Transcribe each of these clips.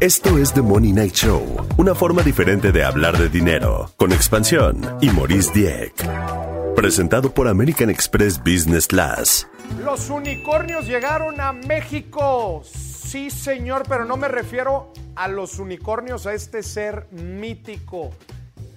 Esto es The Money Night Show, una forma diferente de hablar de dinero, con expansión y Maurice Dieck. Presentado por American Express Business Class. Los unicornios llegaron a México. Sí, señor, pero no me refiero a los unicornios, a este ser mítico.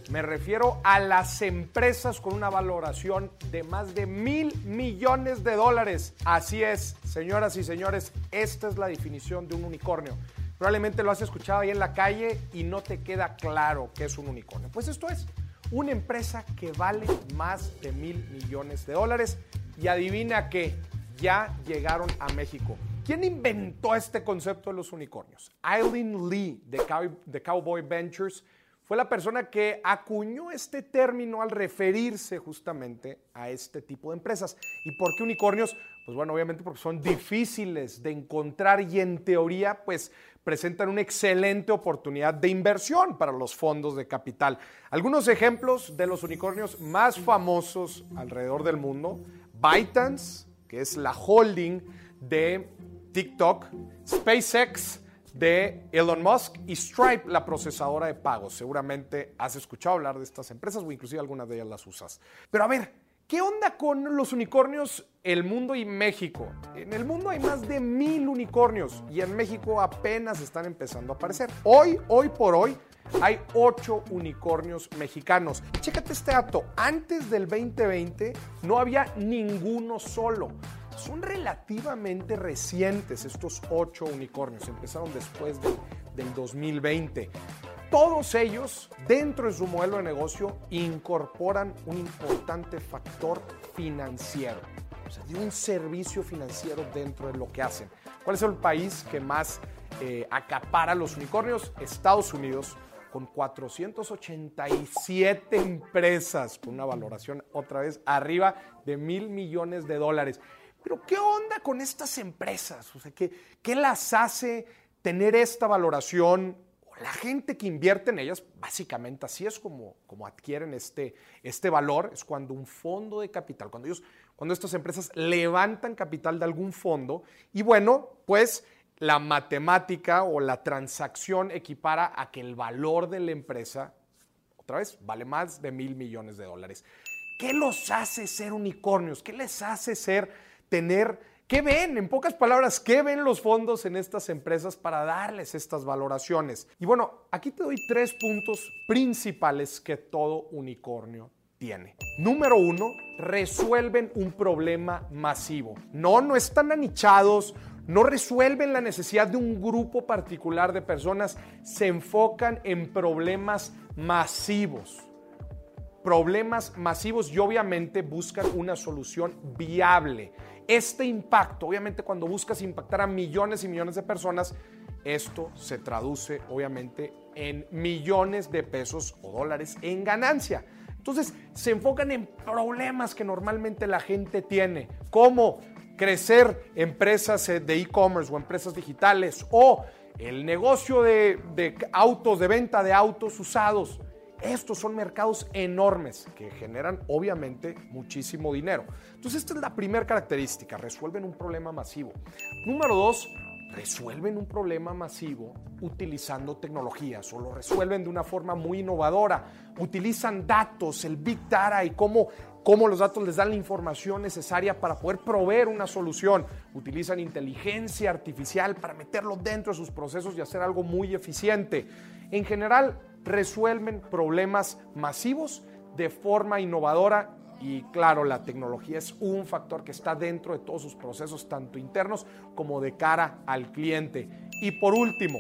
Me refiero a las empresas con una valoración de más de mil millones de dólares. Así es, señoras y señores, esta es la definición de un unicornio. Probablemente lo has escuchado ahí en la calle y no te queda claro qué es un unicornio. Pues esto es una empresa que vale más de mil millones de dólares y adivina que ya llegaron a México. ¿Quién inventó este concepto de los unicornios? Eileen Lee de, de Cowboy Ventures fue la persona que acuñó este término al referirse justamente a este tipo de empresas. ¿Y por qué unicornios? Pues bueno, obviamente porque son difíciles de encontrar y en teoría pues presentan una excelente oportunidad de inversión para los fondos de capital. Algunos ejemplos de los unicornios más famosos alrededor del mundo, ByteDance, que es la holding de TikTok, SpaceX, de Elon Musk y Stripe, la procesadora de pagos. Seguramente has escuchado hablar de estas empresas o inclusive algunas de ellas las usas. Pero a ver, ¿qué onda con los unicornios, el mundo y México? En el mundo hay más de mil unicornios y en México apenas están empezando a aparecer. Hoy, hoy por hoy, hay ocho unicornios mexicanos. Chécate este dato, antes del 2020 no había ninguno solo son relativamente recientes estos ocho unicornios, empezaron después del 2020. Todos ellos, dentro de su modelo de negocio, incorporan un importante factor financiero, o sea, de un servicio financiero dentro de lo que hacen. ¿Cuál es el país que más eh, acapara los unicornios? Estados Unidos, con 487 empresas, con una valoración otra vez arriba de mil millones de dólares. Pero ¿qué onda con estas empresas? O sea, ¿qué, qué las hace tener esta valoración? La gente que invierte en ellas, básicamente así es como, como adquieren este, este valor, es cuando un fondo de capital, cuando ellos, cuando estas empresas levantan capital de algún fondo y bueno, pues la matemática o la transacción equipara a que el valor de la empresa, otra vez, vale más de mil millones de dólares. ¿Qué los hace ser unicornios? ¿Qué les hace ser tener, ¿qué ven? En pocas palabras, ¿qué ven los fondos en estas empresas para darles estas valoraciones? Y bueno, aquí te doy tres puntos principales que todo unicornio tiene. Número uno, resuelven un problema masivo. No, no están anichados, no resuelven la necesidad de un grupo particular de personas, se enfocan en problemas masivos. Problemas masivos y obviamente buscan una solución viable este impacto, obviamente cuando buscas impactar a millones y millones de personas, esto se traduce obviamente en millones de pesos o dólares en ganancia. Entonces se enfocan en problemas que normalmente la gente tiene, como crecer empresas eh, de e-commerce o empresas digitales o el negocio de, de autos, de venta de autos usados. Estos son mercados enormes que generan obviamente muchísimo dinero. Entonces esta es la primera característica, resuelven un problema masivo. Número dos, resuelven un problema masivo utilizando tecnologías o lo resuelven de una forma muy innovadora. Utilizan datos, el big data y cómo, cómo los datos les dan la información necesaria para poder proveer una solución. Utilizan inteligencia artificial para meterlo dentro de sus procesos y hacer algo muy eficiente. En general, resuelven problemas masivos de forma innovadora y claro, la tecnología es un factor que está dentro de todos sus procesos, tanto internos como de cara al cliente. Y por último,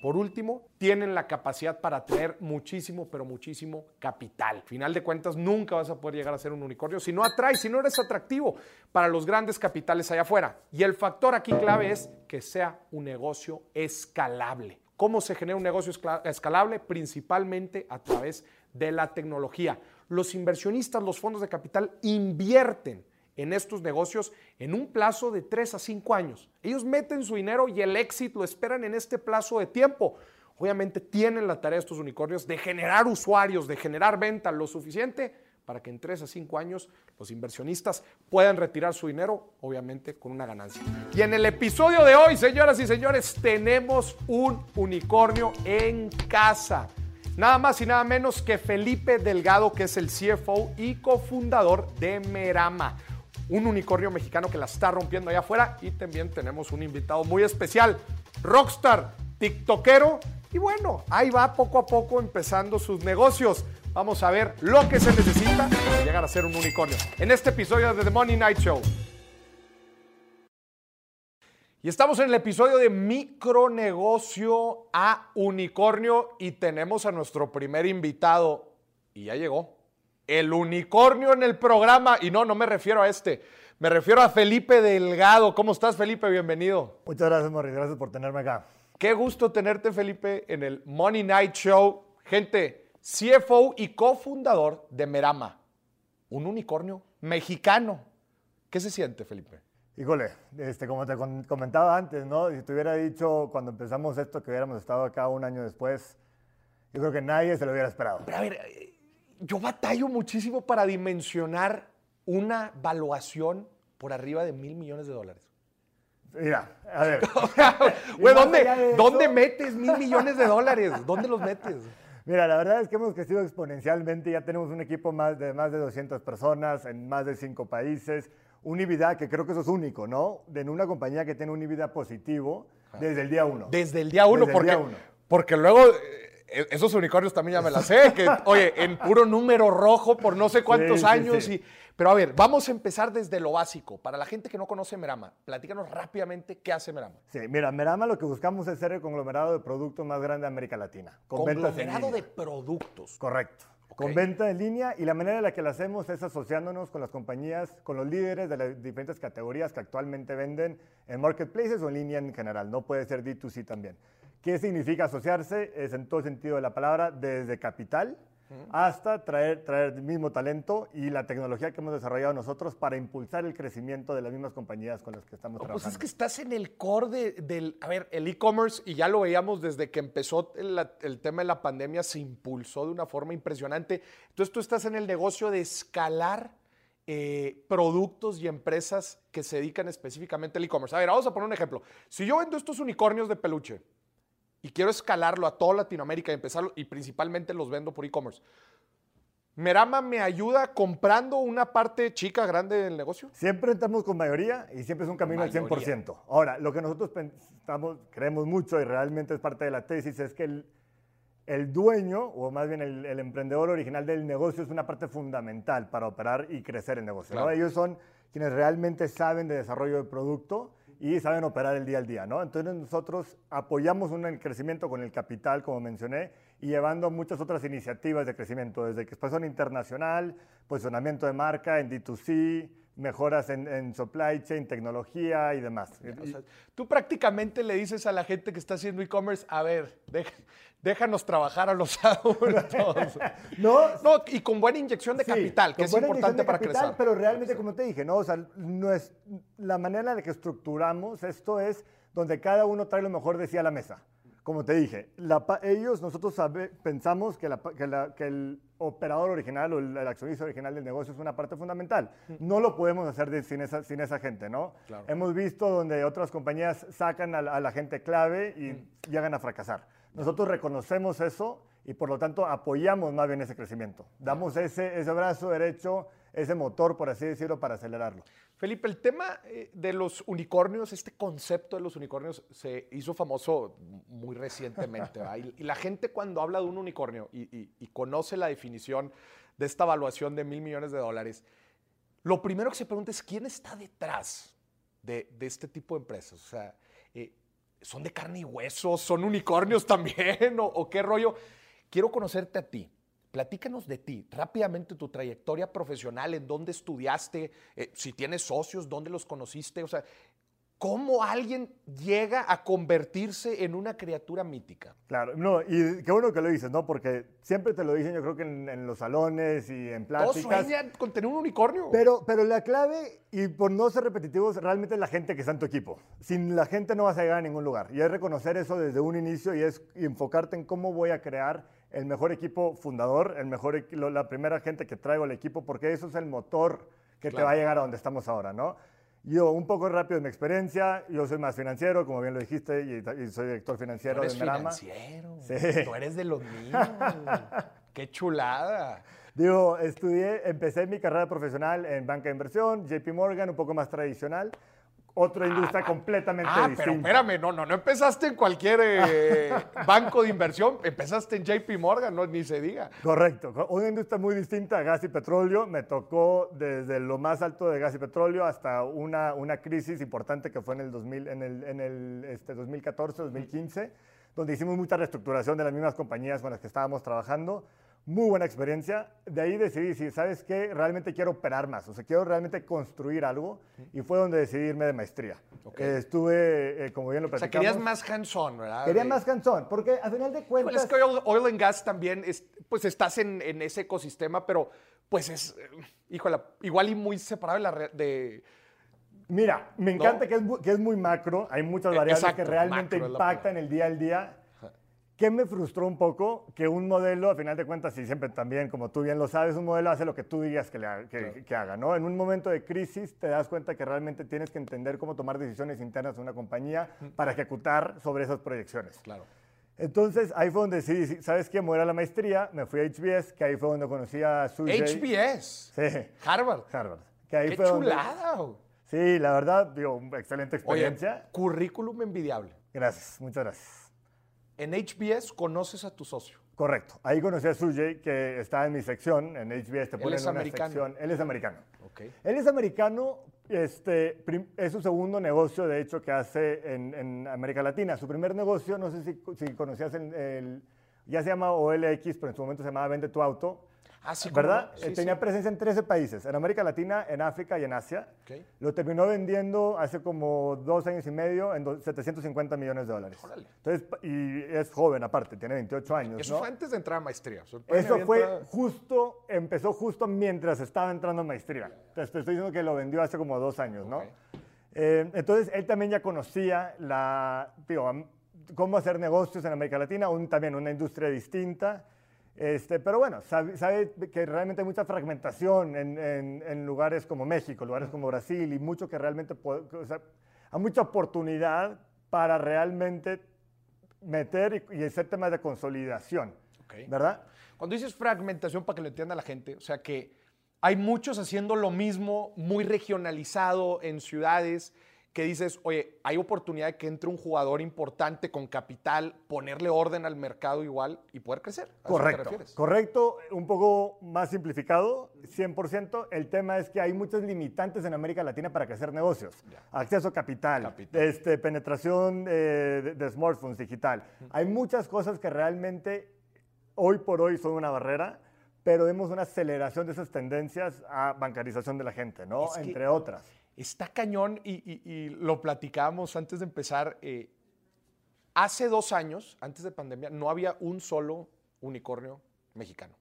por último, tienen la capacidad para atraer muchísimo, pero muchísimo capital. Final de cuentas, nunca vas a poder llegar a ser un unicornio si no atraes, si no eres atractivo para los grandes capitales allá afuera. Y el factor aquí clave es que sea un negocio escalable. ¿Cómo se genera un negocio escalable? Principalmente a través de la tecnología. Los inversionistas, los fondos de capital invierten en estos negocios en un plazo de 3 a 5 años. Ellos meten su dinero y el éxito lo esperan en este plazo de tiempo. Obviamente tienen la tarea estos unicornios de generar usuarios, de generar ventas lo suficiente para que en 3 a 5 años los inversionistas puedan retirar su dinero, obviamente con una ganancia. Y en el episodio de hoy, señoras y señores, tenemos un unicornio en casa. Nada más y nada menos que Felipe Delgado, que es el CFO y cofundador de Merama, un unicornio mexicano que la está rompiendo allá afuera. Y también tenemos un invitado muy especial, rockstar, tiktokero. Y bueno, ahí va poco a poco empezando sus negocios. Vamos a ver lo que se necesita para llegar a ser un unicornio. En este episodio de The Money Night Show. Y estamos en el episodio de micronegocio a unicornio y tenemos a nuestro primer invitado. Y ya llegó. El unicornio en el programa. Y no, no me refiero a este. Me refiero a Felipe Delgado. ¿Cómo estás, Felipe? Bienvenido. Muchas gracias, Morris. Gracias por tenerme acá. Qué gusto tenerte, Felipe, en el Money Night Show. Gente, CFO y cofundador de Merama, un unicornio mexicano. ¿Qué se siente, Felipe? Híjole, este, como te comentaba antes, ¿no? Si te hubiera dicho cuando empezamos esto que hubiéramos estado acá un año después, yo creo que nadie se lo hubiera esperado. Pero a ver, yo batallo muchísimo para dimensionar una valuación por arriba de mil millones de dólares. Mira, a ver. Güey, ¿dónde, ¿dónde metes mil millones de dólares? ¿Dónde los metes? Mira, la verdad es que hemos crecido exponencialmente. Ya tenemos un equipo más de más de 200 personas en más de cinco países un EBITDA que creo que eso es único, ¿no? En una compañía que tiene un EBITDA positivo desde el día uno. Desde el día uno, porque, porque luego eh, esos unicornios también ya me las sé, que oye, en puro número rojo por no sé cuántos años. Y, pero a ver, vamos a empezar desde lo básico. Para la gente que no conoce Merama, platícanos rápidamente qué hace Merama. Sí, mira, Merama lo que buscamos es ser el conglomerado de productos más grande de América Latina. conglomerado de productos. Correcto con venta en línea y la manera en la que lo hacemos es asociándonos con las compañías, con los líderes de las diferentes categorías que actualmente venden en marketplaces o en línea en general. No puede ser D2C también. ¿Qué significa asociarse? Es en todo sentido de la palabra, desde capital, hasta traer, traer el mismo talento y la tecnología que hemos desarrollado nosotros para impulsar el crecimiento de las mismas compañías con las que estamos trabajando. Pues es que estás en el core del, a ver, el e-commerce y ya lo veíamos desde que empezó el, tema de la pandemia, se impulsó de una forma impresionante. Entonces tú estás en el negocio de escalar eh, productos y empresas que se dedican específicamente al e-commerce. A ver, vamos a poner un ejemplo. Si yo vendo estos unicornios de peluche, y quiero escalarlo a toda Latinoamérica y empezarlo, y principalmente los vendo por e-commerce. ¿Merama me ayuda comprando una parte chica, grande del negocio? Siempre entramos con mayoría y siempre es un camino al 100%. Ahora, lo que nosotros pensamos, creemos mucho y realmente es parte de la tesis es que el, el dueño, o más bien el, emprendedor original del negocio, es una parte fundamental para operar y crecer el negocio. Ellos son quienes realmente saben de desarrollo de producto y saben operar el día al día, ¿no? Entonces nosotros apoyamos un crecimiento con el capital, como mencioné, y llevando muchas otras iniciativas de crecimiento, desde expansión internacional, posicionamiento de marca en D2C, mejoras en, supply chain, tecnología y demás. tú prácticamente le dices a la gente que está haciendo e-commerce, a ver, déjanos trabajar a los adultos. no, no, y con buena inyección de capital, que es importante para crecer. Pero realmente, como te dije, ¿no? O sea, no es, la manera de que estructuramos esto es donde cada uno trae lo mejor de sí a la mesa como te dije, ellos, nosotros pensamos que, el operador original o el, accionista original del negocio es una parte fundamental. No lo podemos hacer sin, esa, sin esa gente, ¿no? Hemos visto donde otras compañías sacan a, la gente clave y llegan a fracasar. Nosotros reconocemos eso y por lo tanto apoyamos más bien ese crecimiento. Damos ese, ese brazo derecho, ese motor, por así decirlo, para acelerarlo. Felipe, el tema eh, de los unicornios, este concepto de los unicornios se hizo famoso muy recientemente. Y, la gente cuando habla de un unicornio y, conoce la definición de esta evaluación de mil millones de dólares, lo primero que se pregunta es quién está detrás de, este tipo de empresas. O sea, eh, ¿son de carne y hueso? ¿Son unicornios también? ¿O qué rollo? Quiero conocerte a ti. Platícanos de ti, rápidamente tu trayectoria profesional, en dónde estudiaste, eh, si tienes socios, dónde los conociste, o sea, cómo alguien llega a convertirse en una criatura mítica. Claro, no, y qué bueno que lo dices, ¿no? Porque siempre te lo dicen, yo creo que en, los salones y en pláticas. Todos sueñan con tener un unicornio. Pero, pero la clave, y por no ser repetitivos, realmente es la gente que está en tu equipo. Sin la gente no vas a llegar a ningún lugar. Y es reconocer eso desde un inicio y es enfocarte en cómo voy a crear el mejor equipo fundador, el mejor, la primera gente que traigo al equipo, porque eso es el motor que te va a llegar a donde estamos ahora, ¿no? Yo, un poco rápido de mi experiencia, yo soy más financiero, como bien lo dijiste, y, soy director financiero ¿Tú eres de Merama. financiero. Sí. Tú eres de los míos. ¡Qué chulada! Digo, estudié, empecé mi carrera profesional en banca de inversión, JP Morgan, un poco más tradicional otra industria ah, completamente ah, distinta. Pero espérame, no, no, no empezaste en cualquier eh, banco de inversión, empezaste en JP Morgan, no, ni se diga. Correcto, una industria muy distinta a gas y petróleo. Me tocó desde lo más alto de gas y petróleo hasta una, una crisis importante que fue en el, 2000, en el, en el este, 2014, 2015, donde hicimos mucha reestructuración de las mismas compañías con las que estábamos trabajando muy buena experiencia. De ahí decidí, si sabes qué, realmente quiero operar más, o sea, quiero realmente construir algo y fue donde decidí irme de maestría. Eh, estuve, eh, como bien lo platicamos. O sea, querías más hands-on, ¿verdad? Quería más hands-on, porque al final de cuentas... es que oil, and gas también, es, pues estás en, en, ese ecosistema, pero pues es, eh, híjole, igual y muy separado de la... De, Mira, me encanta que, es, que, es, muy macro, hay muchas variables que realmente impactan el día al día ¿Qué me frustró un poco? Que un modelo, a final de cuentas, y siempre también, como tú bien lo sabes, un modelo hace lo que tú digas que, que, haga, ¿no? En un momento de crisis te das cuenta que realmente tienes que entender cómo tomar decisiones internas de una compañía para ejecutar sobre esas proyecciones. Claro. Entonces, ahí fue donde decidí, ¿sabes qué? Me la maestría, me fui a HBS, que ahí fue donde conocí a Sujay. ¿HBS? Sí. Harvard. Harvard. ¡Qué chulada! sí, la verdad, digo, excelente experiencia. Oye, currículum envidiable. Gracias, muchas gracias. En HBS conoces a tu socio. Correcto. Ahí conocí a Sujay, que está en mi sección. En HBS te ponen es una americano. sección. Él es americano. Okay. Él es americano. Este, es su segundo negocio, de hecho, que hace en, América Latina. Su primer negocio, no sé si, si conocías el, el, Ya se llama OLX, pero en su momento se llamaba Vende tu Auto Ah, ¿Verdad? Eh, tenía presencia en 13 países, en América Latina, en África y en Asia. Lo terminó vendiendo hace como dos años y medio en 750 millones de dólares. Entonces, y es joven aparte, tiene 28 años. Eso fue antes de entrar a maestría. Eso fue justo, empezó justo mientras estaba entrando a maestría. Entonces, te estoy diciendo que lo vendió hace como dos años, ¿no? Eh, entonces, él también ya conocía la, cómo hacer negocios en América Latina, un, también una industria distinta. Este, pero bueno, sabe, que realmente hay mucha fragmentación en, lugares como México, lugares como Brasil, y mucho que realmente, hay mucha oportunidad para realmente meter y, hacer temas de consolidación, ¿verdad? Cuando dices fragmentación, para que lo entienda la gente, o sea que hay muchos haciendo lo mismo, muy regionalizado en ciudades, que dices, oye, hay oportunidad de que entre un jugador importante con capital, ponerle orden al mercado igual y poder crecer. Correcto. Correcto, un poco más simplificado, 100%. El tema es que hay muchos limitantes en América Latina para crecer negocios. Acceso a capital, Este, penetración eh, de, smartphones digital. Hay muchas cosas que realmente hoy por hoy son una barrera pero vemos una aceleración de esas tendencias a bancarización de la gente, ¿no? Entre otras Está cañón y, lo platicábamos antes de empezar. Eh, hace dos años, antes de pandemia, no había un solo unicornio mexicano.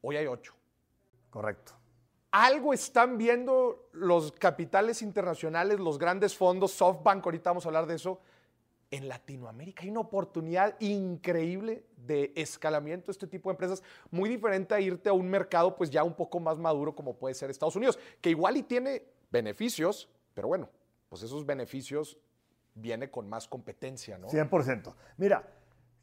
Hoy hay ocho. Correcto. Algo están viendo los capitales internacionales, los grandes fondos, SoftBank, ahorita vamos a hablar de eso. En Latinoamérica hay una oportunidad increíble de escalamiento de este tipo de empresas, muy diferente a irte a un mercado pues ya un poco más maduro como puede ser Estados Unidos, que igual y tiene beneficios, pero bueno, pues esos beneficios viene con más competencia, ¿no? 100%. Mira,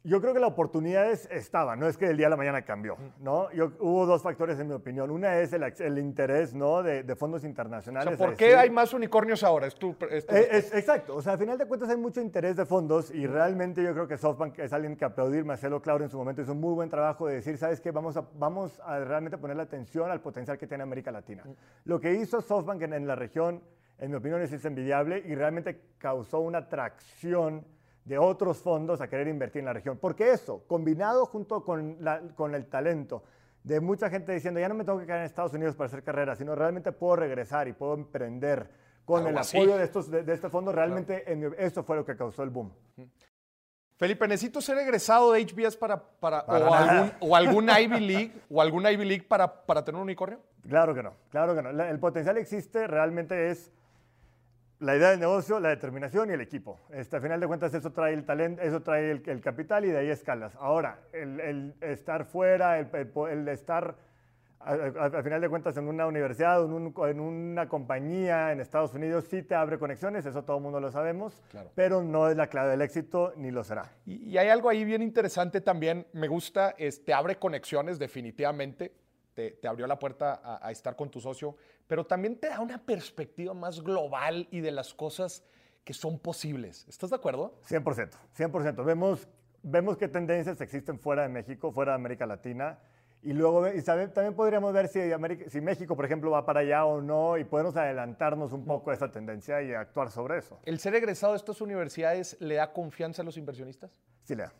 yo creo que la oportunidad estaba, no es que el día de la mañana cambió, ¿no? Yo, hubo dos factores en mi opinión. Una es el, interés, ¿no? De, fondos internacionales. ¿Por qué hay más unicornios ahora? Es eh, exacto. O sea, al final de cuentas hay mucho interés de fondos y realmente yo creo que SoftBank es alguien que aplaudir. Marcelo Claudio en su momento hizo un muy buen trabajo de decir, ¿sabes qué? Vamos a, vamos a realmente poner la atención al potencial que tiene América Latina. Lo que hizo SoftBank en, en la región, en mi opinión, es envidiable y realmente causó una atracción de otros fondos a querer invertir en la región. Porque eso, combinado junto con, con el talento de mucha gente diciendo, ya no me tengo que quedar en Estados Unidos para hacer carrera, sino realmente puedo regresar y puedo emprender con el apoyo de, estos, de, este fondo, realmente eso fue lo que causó el boom. Felipe, necesito ser egresado de HBS para, para, o, algún, o, algún, Ivy League o algún Ivy League para, para tener un unicornio. Claro que no, claro que no. el potencial existe, realmente es la idea del negocio, la determinación y el equipo. Este, a final de cuentas, eso trae el talento, eso trae el, capital y de ahí escalas. Ahora, el, estar fuera, el, estar, a, final de cuentas, en una universidad, en, en, una compañía en Estados Unidos, sí te abre conexiones, eso todo el mundo lo sabemos, pero no es la clave del éxito ni lo será. Y, y, hay algo ahí bien interesante también, me gusta, te abre conexiones definitivamente te, abrió la puerta a, estar con tu socio, pero también te da una perspectiva más global y de las cosas que son posibles. ¿Estás de acuerdo? 100%, 100%. Vemos, vemos qué tendencias existen fuera de México, fuera de América Latina. Y luego y también podríamos ver si, si, México, por ejemplo, va para allá o no y podemos adelantarnos un poco a esa tendencia y actuar sobre eso. ¿El ser egresado de estas universidades le da confianza a los inversionistas? Sí, le da.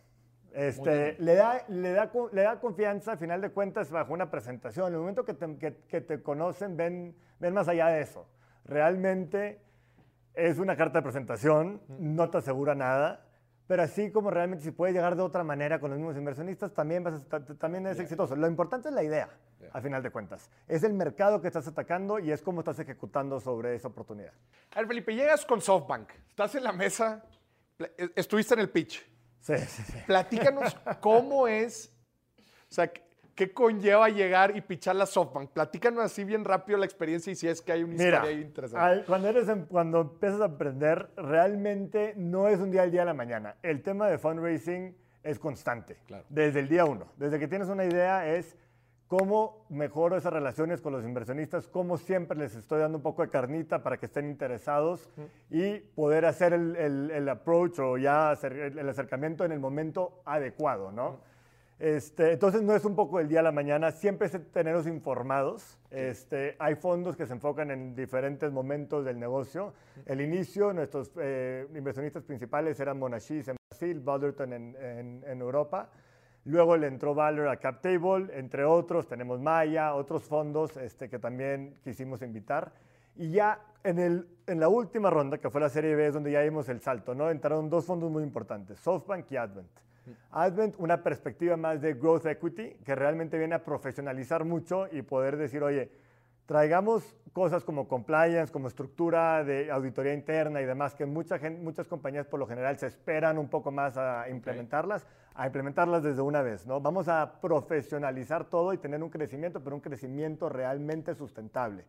Este, le, da, le, da, le da confianza, a final de cuentas, bajo una presentación. En el momento que te, que, te conocen, ven, ven más allá de eso. Realmente es una carta de presentación, no te asegura nada, pero así como realmente si puedes llegar de otra manera con los mismos inversionistas, también, vas también es exitoso. Lo importante es la idea, a final de cuentas. Es el mercado que estás atacando y es cómo estás ejecutando sobre esa oportunidad. A ver, Felipe, llegas con SoftBank, estás en la mesa, estuviste en el pitch Sí, sí, sí. Platícanos cómo es, o sea, qué conlleva llegar y pichar la SoftBank. Platícanos así bien rápido la experiencia y si es que hay una historia ahí interesante. cuando, eres cuando empiezas a aprender, realmente no es un día al día a la mañana. El tema de fundraising es constante, claro. desde el día uno. Desde que tienes una idea es cómo mejoro esas relaciones con los inversionistas, cómo siempre les estoy dando un poco de carnita para que estén interesados y poder hacer el, approach o ya hacer el acercamiento en el momento adecuado, ¿no? Este, entonces no es un poco el día a la mañana, siempre es tenerlos informados. Este, hay fondos que se enfocan en diferentes momentos del negocio. El inicio, nuestros eh, inversionistas principales eran Monashis en Brasil, Balderton en, en Europa. Luego le entró Valor a CapTable, entre otros, tenemos Maya, otros fondos este, que también quisimos invitar. Y ya en, el, en la última ronda, que fue la Serie B, es donde ya vimos el salto, ¿no? Entraron dos fondos muy importantes, SoftBank y Advent. Advent, una perspectiva más de growth equity, que realmente viene a profesionalizar mucho y poder decir, oye, traigamos cosas como compliance, como estructura de auditoría interna y demás, que mucha gente, muchas compañías por lo general se esperan un poco más a implementarlas, a implementarlas desde una vez, ¿no? Vamos a profesionalizar todo y tener un crecimiento, pero un crecimiento realmente sustentable.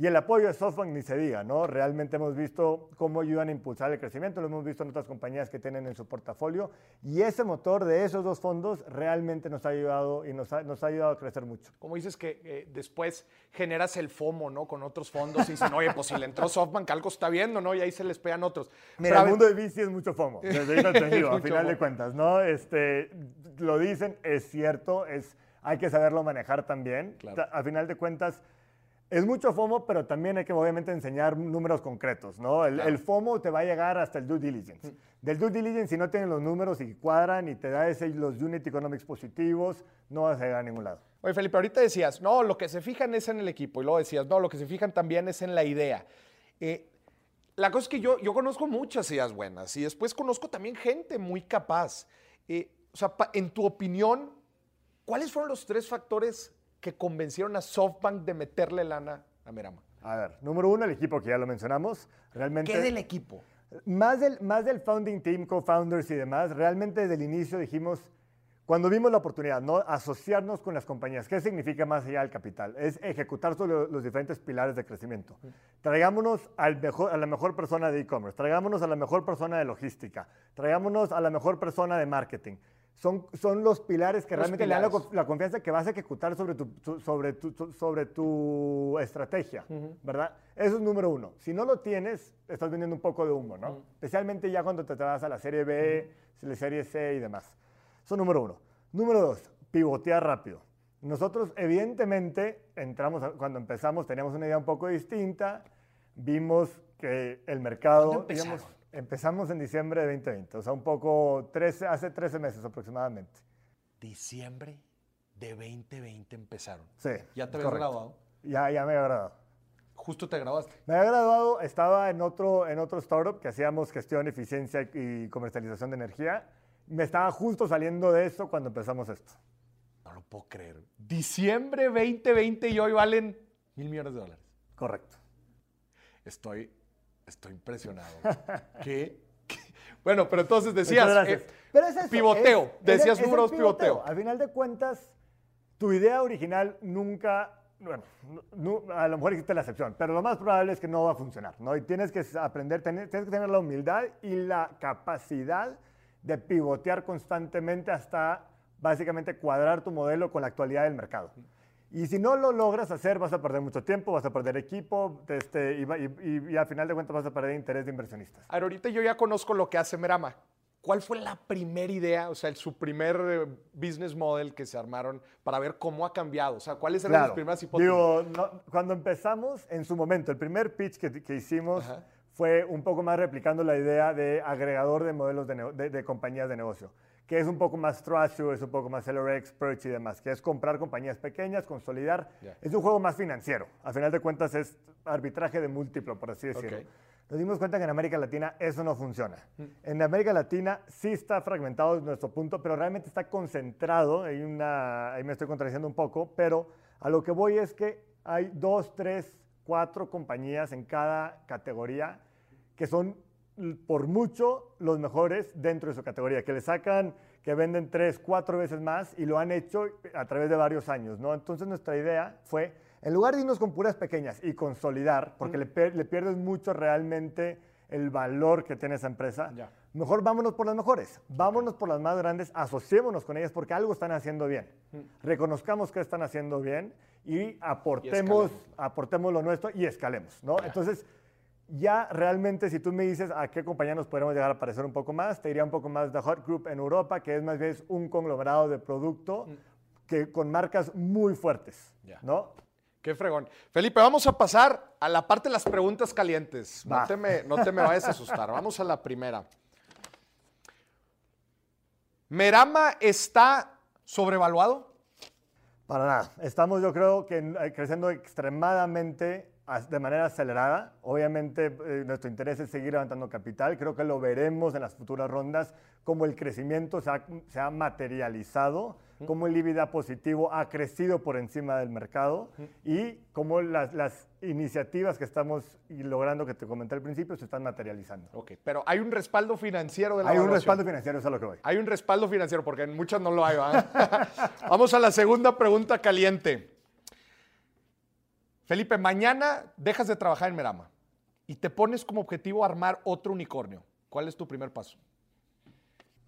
Y el apoyo de SoftBank ni se diga, ¿no? Realmente hemos visto cómo ayudan a impulsar el crecimiento, lo hemos visto en otras compañías que tienen en su portafolio y ese motor de esos dos fondos realmente nos ha ayudado y nos ha, nos ha ayudado a crecer mucho. Como dices que eh, después generas el FOMO, ¿no? Con otros fondos y dicen, oye, pues si le entró SoftBank, algo está viendo, ¿no? Y ahí se les pegan otros. Mira, el mundo de VC es mucho FOMO, desde digo, a final de cuentas, ¿no? Este, lo dicen, es cierto, es, hay que saberlo manejar también. A final de cuentas es mucho FOMO, pero también hay que obviamente enseñar números concretos, ¿no? El, FOMO te va a llegar hasta el due diligence. Del due diligence, si no tienen los números y cuadran y te da ese, los unit economics positivos, no vas a llegar a ningún lado. Oye, Felipe, ahorita decías, no, lo que se fijan es en el equipo. Y luego decías, no, lo que se fijan también es en la idea. Eh, la cosa es que yo, yo conozco muchas ideas buenas y después conozco también gente muy capaz. Eh, o sea, en tu opinión, ¿cuáles fueron los tres factores que convencieron a SoftBank de meterle lana a Merama? A ver, número uno, el equipo que ya lo mencionamos. Realmente, ¿Qué del equipo? Más del, más del founding team, co-founders y demás, realmente desde el inicio dijimos, cuando vimos la oportunidad, ¿no? asociarnos con las compañías, ¿qué significa más allá del capital? Es ejecutar sobre los diferentes pilares de crecimiento. Traigámonos al mejor, a la mejor persona de e-commerce, traigámonos a la mejor persona de logística, traigámonos a la mejor persona de marketing son, son los pilares que realmente le dan la, confianza que vas a ejecutar sobre tu, sobre tu, sobre tu estrategia, ¿verdad? Eso es número uno. Si no lo tienes, estás vendiendo un poco de humo, ¿no? Especialmente ya cuando te, vas a la serie B, la serie C y demás. Eso número uno. Número dos, pivotear rápido. Nosotros, evidentemente, entramos, cuando empezamos teníamos una idea un poco distinta, vimos que el mercado... Digamos, Empezamos en diciembre de 2020, o sea, un poco, 13, hace 13 meses aproximadamente. Diciembre de 2020 empezaron. Sí. ¿Ya te habías graduado? Ya, ya me había graduado. ¿Justo te graduaste? Me había graduado, estaba en otro, en otro startup que hacíamos gestión, eficiencia y comercialización de energía. Me estaba justo saliendo de eso cuando empezamos esto. No lo puedo creer. Diciembre 2020 y hoy valen mil millones de dólares. Correcto. Estoy Estoy impresionado. ¿Qué? ¿Qué? Bueno, pero entonces decías, eh, Pero es eso, pivoteo, es- decías es números pivoteo. A final de cuentas, tu idea original nunca, bueno, a lo mejor existe la excepción, pero lo más probable es que no va a funcionar, ¿no? Y tienes que aprender, tienes que tener la humildad y la capacidad de pivotear constantemente hasta básicamente cuadrar tu modelo con la actualidad del mercado. Y si no lo logras hacer, vas a perder mucho tiempo, vas a perder equipo, este, y, y- al final de cuentas vas a perder interés de inversionistas. A ver, ahorita yo ya conozco lo que hace Merama. ¿Cuál fue la primera idea, o sea, el- su primer eh, business model que se armaron para ver cómo ha cambiado? O sea, ¿cuáles eran las primeras hipótesis? Digo, no, cuando empezamos, en su momento, el primer pitch que, que hicimos Ajá. fue un poco más replicando la idea de agregador de modelos de- de compañías de negocio, que es un poco más Trustio, es un poco más LRX, Perch y demás, que es comprar compañías pequeñas, consolidar. Es un juego más financiero. A final de cuentas es arbitraje de múltiplo, por así decirlo. Nos dimos cuenta que en América Latina eso no funciona. En América Latina sí está fragmentado desde nuestro punto, pero realmente está concentrado. Hay una, ahí me estoy contradiciendo un poco, pero a lo que voy es que hay dos, tres, cuatro compañías en cada categoría que son por mucho los mejores dentro de su categoría, que le sacan, que venden tres, cuatro veces más y lo han hecho a través de varios años, ¿no? Entonces nuestra idea fue, en lugar de irnos con puras pequeñas y consolidar, porque le, le pierdes mucho realmente el valor que tiene esa empresa, mejor vámonos por las mejores, vámonos por las más grandes, asociémonos con ellas porque algo están haciendo bien. Reconozcamos que están haciendo bien y aportemos, aportemos lo nuestro y escalemos, ¿no? Entonces, ya realmente, si tú me dices a qué compañía nos podríamos llegar a parecer un poco más, te diría un poco más The Hot Group en Europa, que es más bien un conglomerado de producto que con marcas muy fuertes, Ya. ¿no? Qué fregón. Felipe, vamos a pasar a la parte de las preguntas calientes. No te, me, no te me vayas a asustar. Vamos a la primera. ¿Merama está sobrevaluado? Para nada. Estamos, yo creo que eh, creciendo extremadamente de manera acelerada. Obviamente, eh, nuestro interés es seguir levantando capital. Creo que lo veremos en las futuras rondas, cómo el crecimiento se ha, se ha materializado, cómo el EBITDA positivo ha crecido por encima del mercado y cómo las, las iniciativas que estamos logrando, que te comenté al principio, se están materializando. Ok, pero hay un respaldo financiero de la Hay un evaluación. respaldo financiero, eso es a lo que voy. Hay un respaldo financiero, porque en muchas no lo hay. Vamos a la segunda pregunta caliente. Felipe, mañana dejas de trabajar en Merama y te pones como objetivo armar otro unicornio. ¿Cuál es tu primer paso?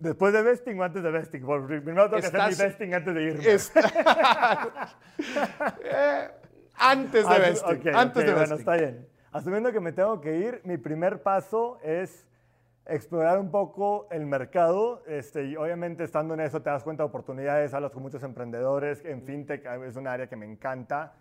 ¿Después de vesting o antes de vesting? Primero tengo que hacer mi vesting antes de irme. Es- Eh, antes de Ah, vesting. ok, antes ok, de bueno, vesting. está bien. Asumiendo que me tengo que ir, mi primer paso es explorar un poco el mercado. Este, y obviamente estando en eso te das cuenta de oportunidades, hablas con muchos emprendedores. En fintech ah, es un área que me encanta.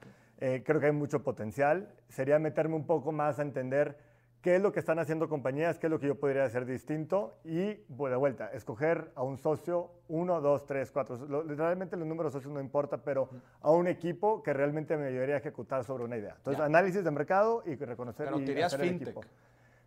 Eh, creo que hay mucho potencial. Sería meterme un poco más a entender qué es lo que están haciendo compañías, qué es lo que yo podría hacer distinto y, pues, de vuelta, escoger a un socio, uno, dos, tres, cuatro. Lo- Realmente los números de socios no importa, pero a un equipo que realmente me ayudaría a ejecutar sobre una idea. Entonces, Ya. análisis de mercado y reconocer Pero y hacer el fintech. equipo.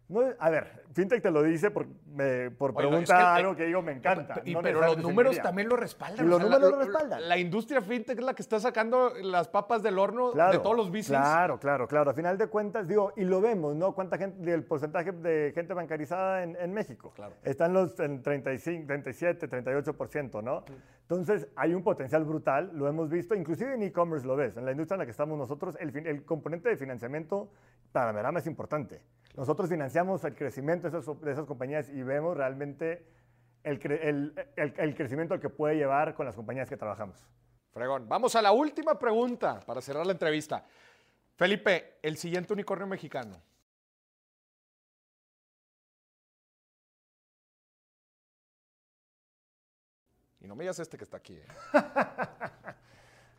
No, a ver, fintech te lo dice por, me- por pregunta es que- algo que digo me encanta. Y- no pero los números también lo respaldan. Y los la- números lo la- respaldan. La industria fintech es la que está sacando las papas del horno Claro, de todos los business. Claro, claro, claro. A final de cuentas, digo, y lo vemos, ¿no? ¿Cuánta gente, el porcentaje de gente bancarizada en, en México? Claro. Están los en 35, 37, 38%, ¿no? Entonces, hay un potencial brutal, lo hemos visto, inclusive en e-commerce lo ves. En la industria en la que estamos nosotros, el, el componente de financiamiento para Merama es importante. Nosotros financiamos el crecimiento de esas, de esas compañías y vemos realmente el, cre- el- el- el crecimiento al que puede llevar con las compañías que trabajamos. Fregón. Vamos a la última pregunta para cerrar la entrevista. Felipe, el siguiente unicornio mexicano. Y no me digas este que está aquí. ¿eh?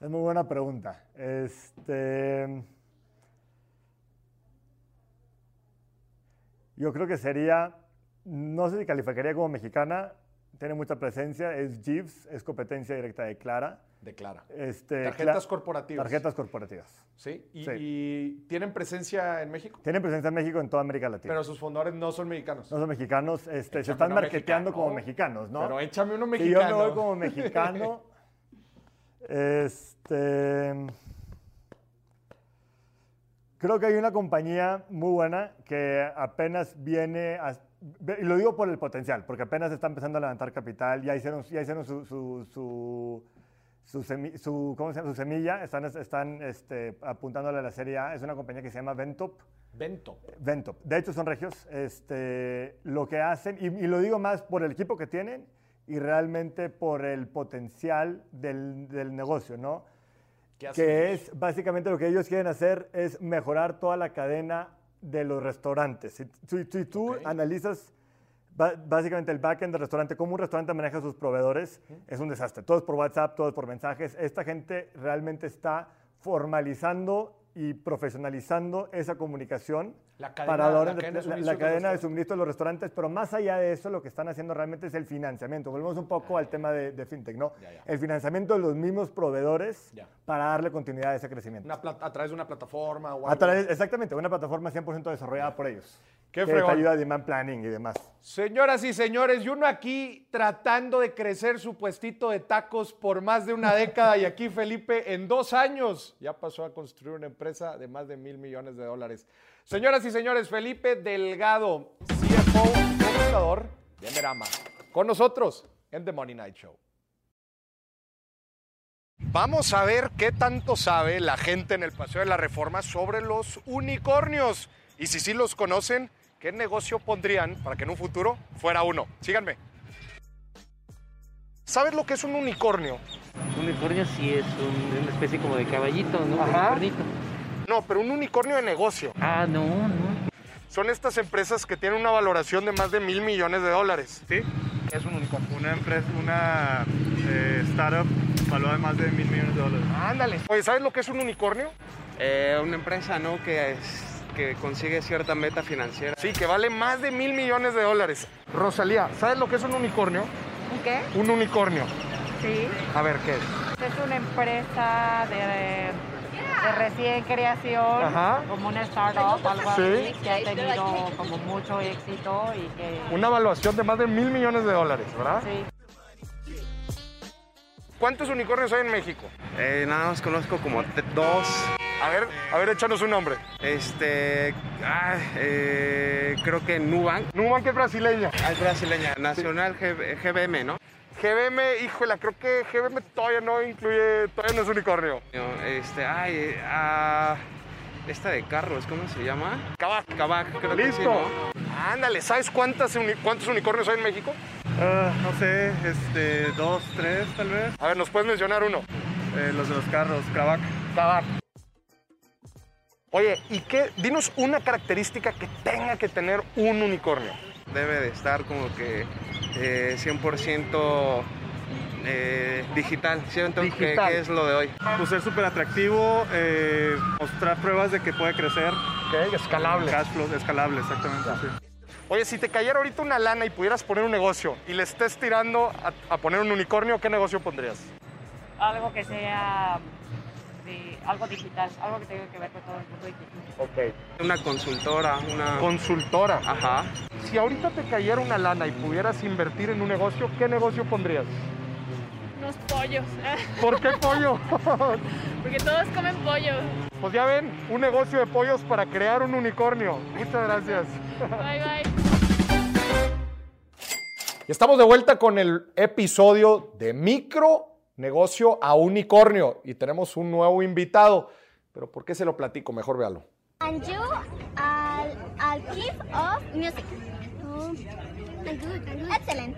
Es muy buena pregunta. Este, yo creo que sería, no sé si calificaría como mexicana, tiene mucha presencia, es Jeeves, es competencia directa de Clara. Declara. Este, Tarjetas Cla- corporativas. Tarjetas corporativas. ¿Sí? ¿Y, Sí. y tienen presencia en México? Tienen presencia en México en toda América Latina. Pero sus fundadores no son mexicanos. no son mexicanos, este, se están marketeando mexicano. como mexicanos, ¿no? Pero échame uno Y mexicano. yo me voy como mexicano. este. Creo que hay una compañía muy buena que apenas viene, a- y lo digo por el potencial, porque apenas está empezando a levantar capital, ya hicieron, ya hicieron su, su, su, su semi- su- ¿cómo se llama? Su semilla, están, están este, apuntándole a la Serie A, es una compañía que se llama Ventop. Vento. Ventop. De hecho, son regios. Este, lo que hacen, y, y lo digo más por el equipo que tienen y realmente por el potencial del, del negocio, ¿no? ¿Qué hacen Que es básicamente lo que ellos quieren hacer es mejorar toda la cadena de los restaurantes. Si, si- si tú analizas básicamente el backend del restaurante, cómo un restaurante maneja a sus proveedores, es un desastre. Todo es por WhatsApp, todo es por mensajes. Esta gente realmente está formalizando y profesionalizando esa comunicación La cadena- para la, la de- cadena de la- de cadena de los suministro de los restaurantes, pero más allá de eso, lo que están haciendo realmente es el financiamiento. Volvemos un poco al tema de, de fintech, ¿no? Ya, ya. El financiamiento de los mismos proveedores para darle continuidad a ese crecimiento. Una a través de una plataforma o A algo. través, exactamente, una plataforma 100% desarrollada por ellos. Qué que te ayuda a demand planning y demás. Señoras y señores, y uno aquí tratando de crecer su puestito de tacos por más de una década y aquí Felipe en dos años ya pasó a construir una empresa de más de mil millones de dólares. Señoras y señores, Felipe Delgado, CFO y cofundador de Merama, con nosotros en The Money Night Show. Vamos a ver qué tanto sabe la gente en el Paseo de la Reforma sobre los unicornios. Y si sí los conocen, ¿qué negocio pondrían para que en un futuro fuera uno? Síganme. ¿Sabes lo que es un unicornio? Un unicornio sí es un- una especie como de caballito, ¿no? Ajá. No, pero un unicornio de negocio. Ah, no, no. Son estas empresas que tienen una valoración de más de mil millones de dólares. Sí, Es un unicornio. una empresa, una eh, startup valuada en más de mil millones de dólares. Ándale. Oye, ¿sabes lo que es un unicornio? Eh, una empresa, ¿no? Que, es- que consigue cierta meta financiera. Sí, que vale más de mil millones de dólares. Rosalía, ¿sabes lo que es un unicornio? ¿Un qué? Un unicornio. Sí. A ver, ¿qué es? Es una empresa de, de recién creación, Ajá. como una startup, algo Sí. así, que ha tenido como mucho éxito y que... Una evaluación de más de mil millones de dólares, ¿verdad? Sí. ¿Cuántos unicornios hay en México? Eh, nada más conozco como dos. A ver, a ver, échanos un nombre. Este, ah, eh, creo que Nubank. Nubank es brasileña. Ah, es brasileña. Nacional G- GBM, ¿no? GBM, híjole, creo que GBM todavía no incluye, todavía no es unicornio. Este, ay, ah, esta de carros, ¿cómo se llama? Kavak. Kavak, creo que sí, Listo. ¿no? Ándale, ¿sabes cuántas uni- cuántos unicornios hay en México? Ah, no sé, este, dos, tres tal vez. A ver, ¿nos puedes mencionar uno? Eh, los de los carros, Kavak. Kavak. Oye, ¿y qué? Dinos una característica que tenga que tener un unicornio. Debe de estar como que eh, 100% eh, digital. ¿Siento que, Digital. que es lo de hoy? Pues ser súper atractivo, eh, mostrar pruebas de que puede crecer. Ok, escalable. Cash flow, escalable, exactamente. sí. Oye, si te cayera ahorita una lana y pudieras poner un negocio y le estés tirando a, a poner un unicornio, ¿qué negocio pondrías? Algo que sea de, algo digital, algo que tenga que ver con todo el mundo digital. Ok. Una consultora, una... Consultora. Ajá. Si ahorita te cayera una lana y pudieras invertir en un negocio, ¿qué negocio pondrías? Unos pollos, ¿Por qué pollo? porque todos comen pollo. pues ya ven, un negocio de pollos para crear un unicornio. Muchas gracias. Bye bye. Y estamos de vuelta con el episodio de micro negocio a unicornio y tenemos un nuevo invitado. Pero ¿por qué se lo platico? Mejor véalo. And you are a gift of music. Excellent.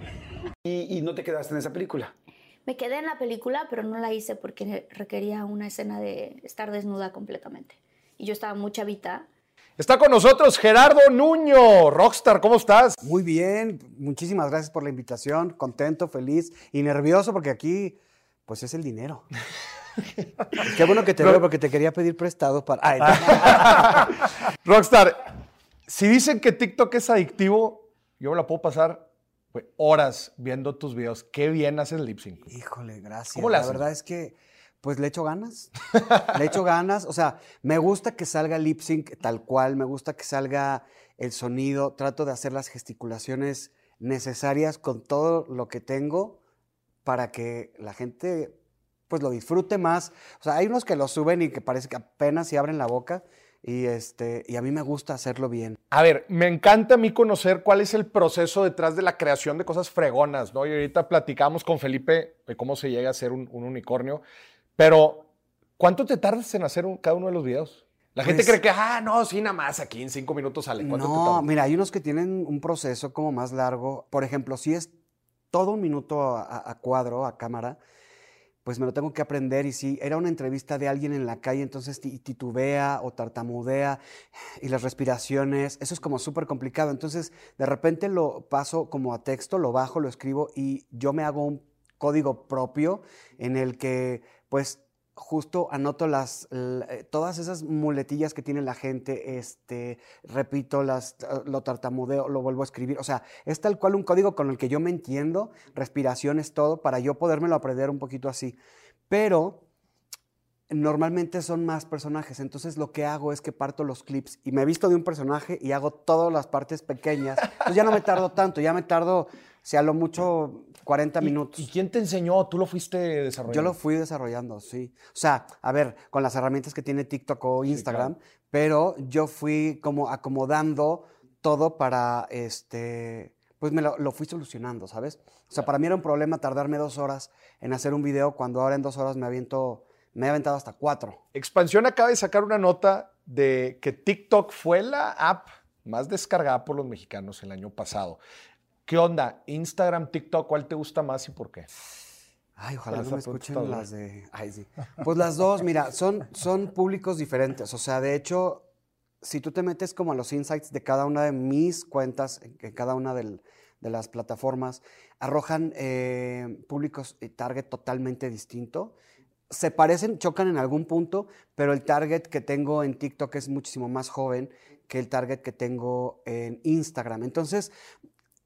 Y, y no te quedaste en esa película. Me quedé en la película, pero no la hice porque requería una escena de estar desnuda completamente. Y yo estaba muy chavita. Está con nosotros Gerardo Nuño. Rockstar, ¿cómo estás? Muy bien, muchísimas gracias por la invitación. Contento, feliz y nervioso porque aquí, pues es el dinero. Qué bueno que te veo porque te quería pedir prestado para. Ay, Rockstar, si dicen que TikTok es adictivo, yo me la puedo pasar güey, horas viendo tus videos. Qué bien haces lip sync. Híjole, gracias. ¿Cómo le la verdad es que, pues le echo ganas. le echo ganas. O sea, me gusta que salga lip sync tal cual, me gusta que salga el sonido. Trato de hacer las gesticulaciones necesarias con todo lo que tengo para que la gente pues lo disfrute más. O sea, hay unos que lo suben y que parece que apenas si abren la boca. Y, este, y a mí me gusta hacerlo bien. A ver, me encanta a mí conocer cuál es el proceso detrás de la creación de cosas fregonas, ¿no? Y ahorita platicamos con Felipe de cómo se llega a ser un, un unicornio, pero ¿cuánto te tardas en hacer un- cada uno de los videos? La gente Pues- cree que, ah, no, sí, nada más aquí en cinco minutos sale. ¿Cuánto No, mira, hay unos que tienen un proceso como más largo. Por ejemplo, si es todo un minuto a, cuadro, a cámara, pues me lo tengo que aprender. Y si era una entrevista de alguien en la calle, entonces ti- titubea o tartamudea y las respiraciones, eso es como súper complicado. Entonces, de repente lo paso como a texto, lo bajo, lo escribo y yo me hago un código propio en el que, pues, justo anoto las, eh, todas esas muletillas que tiene la gente, este, repito, las, lo tartamudeo, lo vuelvo a escribir. O sea, es tal cual un código con el que yo me entiendo, respiraciones, todo, para yo podérmelo aprender un poquito así. Pero normalmente son más personajes, entonces lo que hago es que parto los clips y me visto de un personaje y hago todas las partes pequeñas. Entonces ya no me tardo tanto, ya me tardo, si a lo mucho, 40 minutos. ¿Y quién te enseñó? ¿Tú lo fuiste desarrollando? Yo lo fui desarrollando, sí. O sea, a ver, con las herramientas que tiene TikTok o Instagram, pero yo fui como acomodando todo para, este, pues me lo, lo fui solucionando, ¿sabes? O sea, para mí era un problema tardarme dos horas en hacer un video cuando ahora en dos horas me aviento, me he aventado hasta cuatro. Expansión acaba de sacar una nota de que TikTok fue la app más descargada por los mexicanos el año pasado. ¿Qué onda? Instagram, TikTok, ¿cuál te gusta más y por qué? Ay, ojalá no me escuchen las de... Ay, sí. Pues las dos, mira, son, son públicos diferentes. O sea, de hecho, si tú te metes como a los insights de cada una de mis cuentas, en en cada una del- de las plataformas, arrojan eh, públicos y target totalmente distinto. Se parecen, chocan en algún punto, pero el target que tengo en TikTok es muchísimo más joven que el target que tengo en Instagram. Entonces,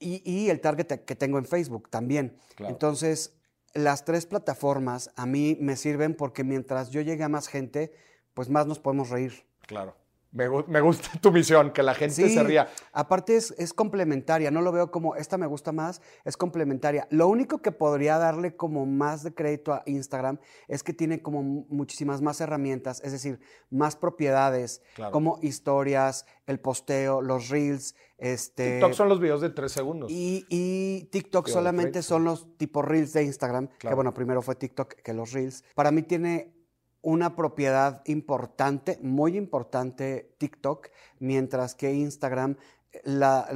y, y el target que tengo en Facebook también. Claro. Entonces, las tres plataformas a mí me sirven porque mientras yo llegue a más gente, pues más nos podemos reír. Claro. Me, me gusta tu misión, que la gente Sí, se ría. Aparte es, es complementaria, no lo veo como esta me gusta más, es complementaria. Lo único que podría darle como más de crédito a Instagram es que tiene como mu- muchísimas más herramientas, es decir, más propiedades, Claro. como historias, el posteo, los reels, este... TikTok son los videos de tres segundos. Y, y TikTok solamente son los tipo Reels de Instagram, que bueno, primero fue TikTok que los Reels. Para mí tiene una propiedad importante, muy importante TikTok, mientras que Instagram eh, la,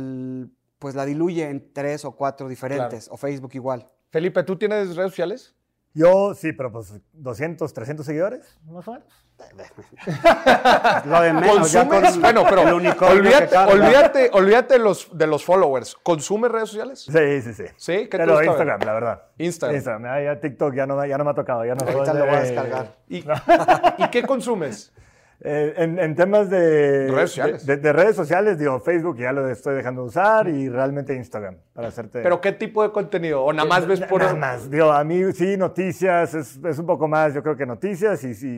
pues la diluye en tres o cuatro diferentes, o Facebook igual. Felipe, ¿tú tienes redes sociales? Yo sí, pero pues 200, 300 seguidores, más o menos. Lo de menos, ya con bueno, pero el unicornio que olvídate, olvídate, olvídate de los, de los followers. ¿Consumes redes sociales? Sí, sí, sí. ¿Sí? ¿Qué te Pero ver? Instagram, la verdad. Instagram. Instagram. Ya, ya TikTok ya no, me- ya no me ha tocado. Ya no Ahorita soy lo voy a de- descargar. ¿Y, ¿y qué consumes? Eh, en, en temas de Redes sociales. De, de- de redes sociales, digo, Facebook ya lo estoy dejando de usar y realmente Instagram para hacerte. ¿Pero qué tipo de contenido? ¿O nada más ves por...? Nada más. Digo, a mí sí, noticias, es, es un poco más, yo creo que noticias y sí,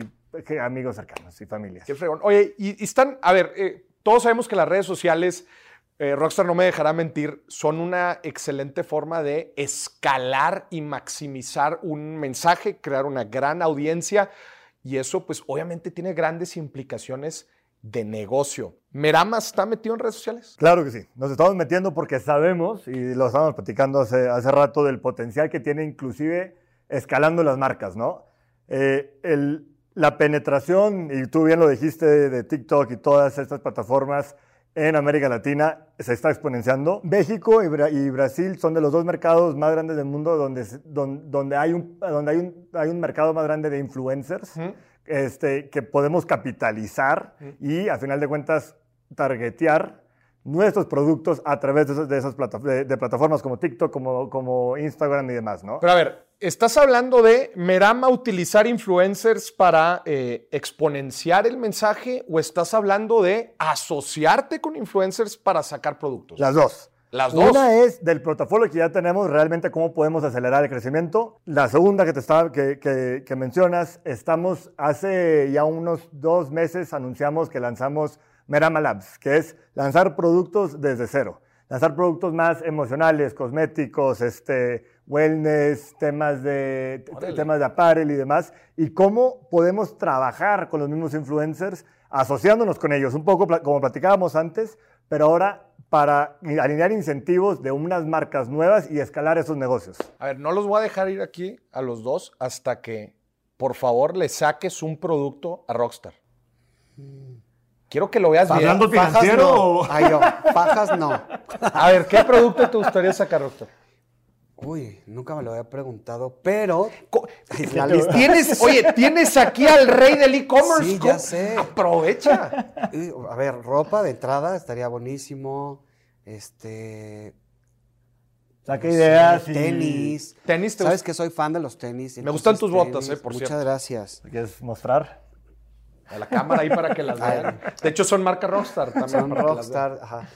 amigos cercanos y familias. Qué fregón. Oye, y, y están, a ver, eh, todos sabemos que las redes sociales, eh, Rockstar no me dejará mentir, son una excelente forma de escalar y maximizar un mensaje, crear una gran audiencia y eso pues obviamente tiene grandes implicaciones de negocio. ¿Merama está metido en redes sociales? Claro que sí. Nos estamos metiendo porque sabemos, y lo estábamos platicando hace, hace rato, del potencial que tiene inclusive escalando las marcas, ¿no? Eh, el- la penetración, y tú bien lo dijiste, de TikTok y todas estas plataformas en América Latina se está exponenciando. México y, Bra- y Brasil son de los dos mercados más grandes del mundo donde, donde, hay, un, donde hay, un, hay un mercado más grande de influencers este, que podemos capitalizar y, a final de cuentas, targetear nuestros productos a través de, esas, de esas plata- de- de plataformas como TikTok, como, como Instagram y demás, ¿no? Pero a ver, ¿estás hablando de Merama utilizar influencers para eh, exponenciar el mensaje o estás hablando de asociarte con influencers para sacar productos? Las dos. Las dos. Una es del portafolio que ya tenemos, realmente cómo podemos acelerar el crecimiento. La segunda que, te estaba, que, que- que mencionas, estamos hace ya unos dos meses anunciamos que lanzamos Merama Labs, que es lanzar productos desde cero. Lanzar productos más emocionales, cosméticos, este, wellness, temas de, Órale. temas de apparel y demás. Y cómo podemos trabajar con los mismos influencers asociándonos con ellos, un poco como platicábamos antes, pero ahora para alinear incentivos de unas marcas nuevas y escalar esos negocios. A ver, no los voy a dejar ir aquí a los dos hasta que, por favor, le saques un producto a Rockstar. Quiero que lo veas bien. ¿Hablando Fajas financiero no. o- Ay, yo, fajas no. A ver, ¿qué producto te gustaría sacar, Rockstar? Uy, nunca me lo había preguntado, pero la lista. Tienes, oye, tienes aquí al rey del e-commerce. Sí, ya sé. Aprovecha. A ver, ropa de entrada estaría buenísimo. Este. Saca no ideas sé, y- Tenis. Tenis, ¿te Sabes que soy fan de los tenis. Me gustan tus botas, eh, por Muchas cierto. gracias. ¿Quieres mostrar? A la cámara ahí para que las vean. De hecho, son marca Rockstar también. Son rockstar, ajá.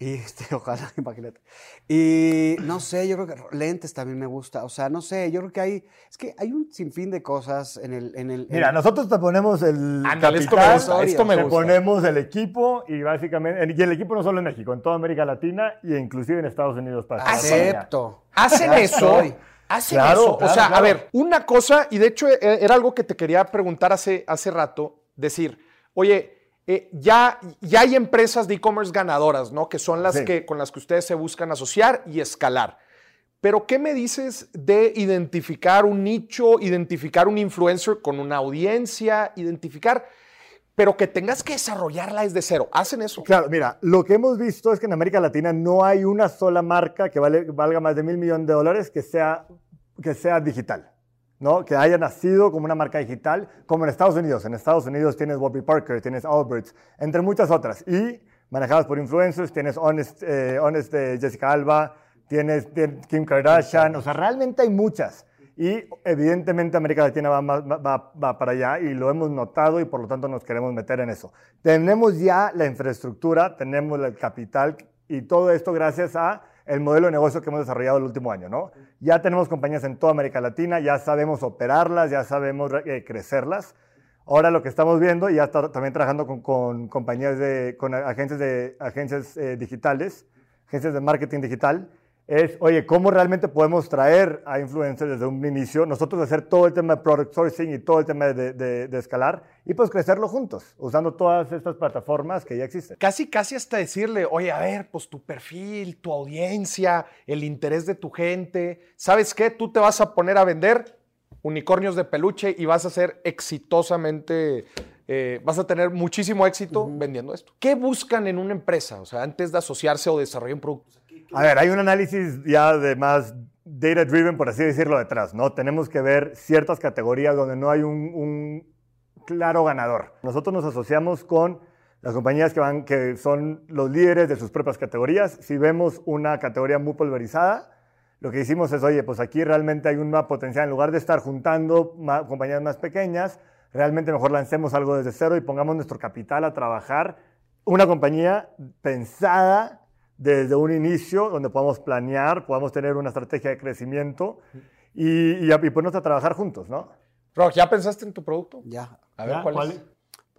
Y este, ojalá, imagínate. Y no sé, yo creo que lentes también me gusta. O sea, no sé, yo creo que hay, es que hay un sinfín de cosas en el, en el. Mira, en- nosotros te ponemos el Ándale, esto me gusta, esto me te gusta. ponemos el equipo y básicamente, y el equipo no solo en México, en toda América Latina y inclusive en Estados Unidos para acepto. Hacen eso. estoy. Hacen Claro, eso. claro, o sea, a ver, una cosa, y de hecho eh, era algo que te quería preguntar hace, hace rato, decir, oye, eh, ya, ya hay empresas de e-commerce ganadoras, ¿no? Que son las Sí. que, con las que ustedes se buscan asociar y escalar. Pero, ¿qué me dices de identificar un nicho, identificar un influencer con una audiencia, identificar, pero que tengas que desarrollarla desde cero? ¿Hacen eso? Claro, mira, lo que hemos visto es que en América Latina no hay una sola marca que vale- valga más de mil millones de dólares que sea, que sea digital, ¿no? Que haya nacido como una marca digital, como en Estados Unidos. En Estados Unidos tienes Warby Parker, tienes Alberts, entre muchas otras. Y manejadas por influencers, tienes Honest, eh, Honest de Jessica Alba, tienes, Kim Kardashian, o sea, realmente hay muchas. Y evidentemente América Latina va para allá y lo hemos notado y por lo tanto nos queremos meter en eso. Tenemos ya la infraestructura, tenemos el capital y todo esto gracias a el modelo de negocio que hemos desarrollado el último año, ¿no? Ya tenemos compañías en toda América Latina, ya sabemos operarlas, ya sabemos eh, crecerlas. Ahora lo que estamos viendo, y ya está también trabajando con, con compañías de, con agencias, de, agencias eh, digitales, agencias de marketing digital, es, oye, ¿cómo realmente podemos traer a influencers desde un inicio? Nosotros hacer todo el tema de product sourcing y todo el tema de, de- de escalar y pues crecerlo juntos, usando todas estas plataformas que ya existen. Casi, casi hasta decirle, oye, a ver, pues tu perfil, tu audiencia, el interés de tu gente. ¿Sabes qué? Tú te vas a poner a vender unicornios de peluche y vas a ser exitosamente, eh, vas a tener muchísimo éxito vendiendo esto. ¿Qué buscan en una empresa? O sea, antes de asociarse o desarrollar un producto. A ver, hay un análisis ya de más data driven, por así decirlo, detrás, ¿no? Tenemos que ver ciertas categorías donde no hay un, un claro ganador. Nosotros nos asociamos con las compañías que, van, que son los líderes de sus propias categorías. Si vemos una categoría muy pulverizada, lo que hicimos es, oye, pues aquí realmente hay una potencial, en lugar de estar juntando ma- compañías más pequeñas, realmente mejor lancemos algo desde cero y pongamos nuestro capital a trabajar una compañía pensada desde un inicio, donde podamos planear, podamos tener una estrategia de crecimiento y, y, y ponernos a trabajar juntos, ¿no? Rock, ¿ya pensaste en tu producto? Ya. A ver, ¿cuál, es?